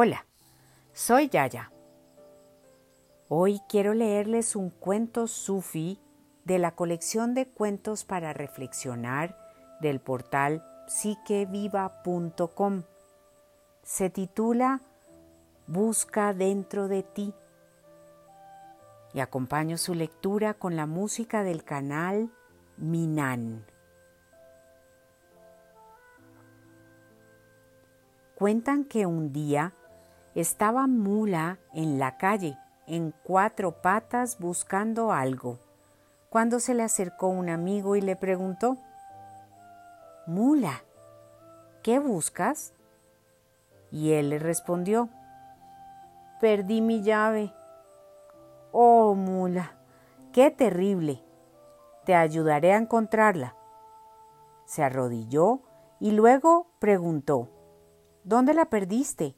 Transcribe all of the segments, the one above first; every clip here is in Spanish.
Hola, soy Yaya. Hoy quiero leerles un cuento sufi de la colección de cuentos para reflexionar del portal psiqueviva.com. Se titula Busca dentro de ti y acompaño su lectura con la música del canal Minan. Cuentan que un día estaba Mula en la calle, en cuatro patas, buscando algo, cuando se le acercó un amigo y le preguntó, Mula, ¿qué buscas? Y él le respondió, Perdí mi llave. Oh, Mula, qué terrible. Te ayudaré a encontrarla. Se arrodilló y luego preguntó, ¿Dónde la perdiste?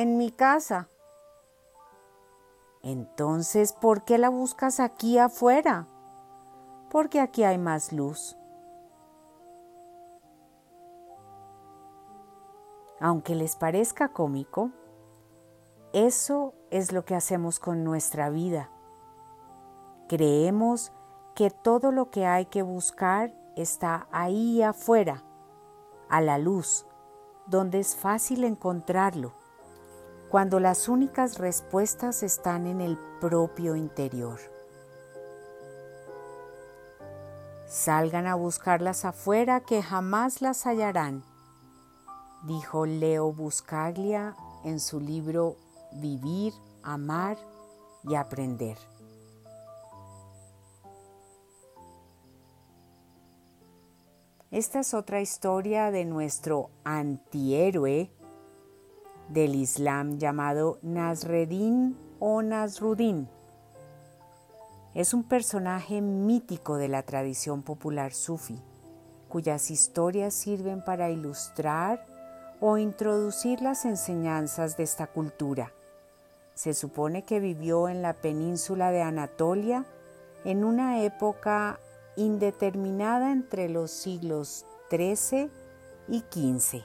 En mi casa. Entonces, ¿por qué la buscas aquí afuera? Porque aquí hay más luz. Aunque les parezca cómico, eso es lo que hacemos con nuestra vida. Creemos que todo lo que hay que buscar está ahí afuera, a la luz, donde es fácil encontrarlo, cuando las únicas respuestas están en el propio interior. Salgan a buscarlas afuera que jamás las hallarán, dijo Leo Buscaglia en su libro Vivir, Amar y Aprender. Esta es otra historia de nuestro antihéroe del Islam llamado Nasreddin o Nasruddin. Es un personaje mítico de la tradición popular sufi, cuyas historias sirven para ilustrar o introducir las enseñanzas de esta cultura. Se supone que vivió en la península de Anatolia en una época indeterminada entre los siglos XIII y XV.